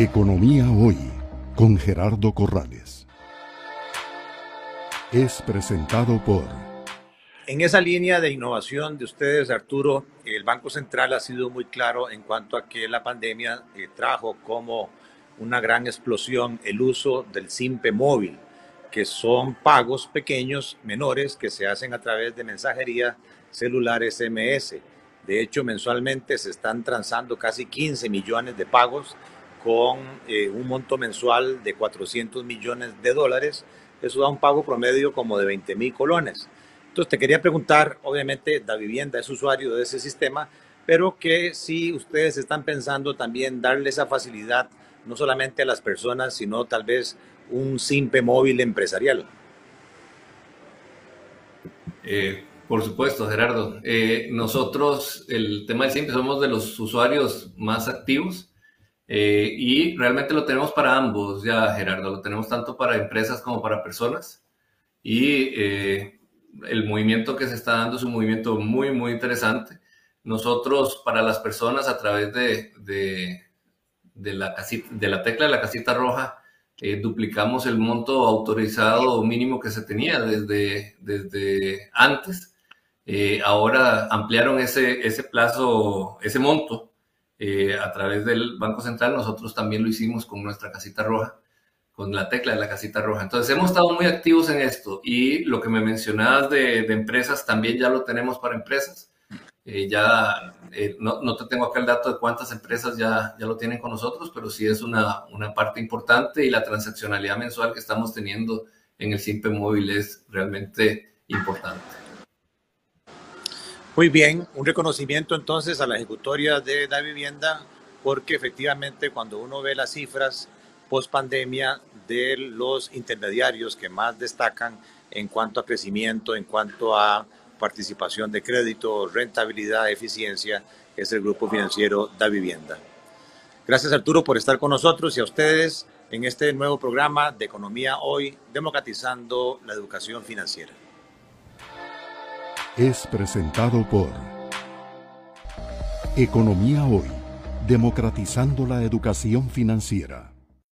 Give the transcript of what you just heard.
Economía Hoy con Gerardo Corrales. Es presentado por... En esa línea de innovación de ustedes, Arturo, el Banco Central ha sido muy claro en cuanto a que la pandemia eh, trajo como una gran explosión el uso del SIMPE móvil, que son pagos pequeños, menores, que se hacen a través de mensajería celular SMS. De hecho, mensualmente se están transando casi 15 millones de pagos con eh, un monto mensual de 400 millones de dólares. Eso da un pago promedio como de 20 mil colones. Entonces te quería preguntar, obviamente la vivienda es usuario de ese sistema, pero que si ustedes están pensando también darle esa facilidad no solamente a las personas, sino tal vez un simple móvil empresarial. Eh, por supuesto, Gerardo. Eh, nosotros, el tema del simple, somos de los usuarios más activos. Eh, y realmente lo tenemos para ambos, ya Gerardo, lo tenemos tanto para empresas como para personas. Y eh, el movimiento que se está dando es un movimiento muy, muy interesante. Nosotros, para las personas, a través de, de, de la, casita, de la tecla de la casita roja, eh, duplicamos el monto autorizado mínimo que se tenía desde, desde antes. ahora ampliaron ese, ese plazo, ese monto eh, a través del Banco Central, nosotros también lo hicimos con nuestra casita roja, con la tecla de la casita roja. Entonces hemos estado muy activos en esto y lo que me mencionabas de, empresas también ya lo tenemos para empresas. Eh, ya eh, no, no, te tengo acá el dato de cuántas empresas ya, ya lo tienen con nosotros, pero sí es una, una parte importante y la transaccionalidad mensual que estamos teniendo en el Simpe Móvil es realmente importante. Muy bien, un reconocimiento entonces a la ejecutoria de la vivienda, porque efectivamente cuando uno ve las cifras post pandemia de los intermediarios que más destacan en cuanto a crecimiento, en cuanto a participación de crédito, rentabilidad, eficiencia, es el grupo financiero Da Vivienda. Gracias Arturo por estar con nosotros y a ustedes en este nuevo programa de Economía Hoy, democratizando la educación financiera es presentado por Economía Hoy, democratizando la educación financiera.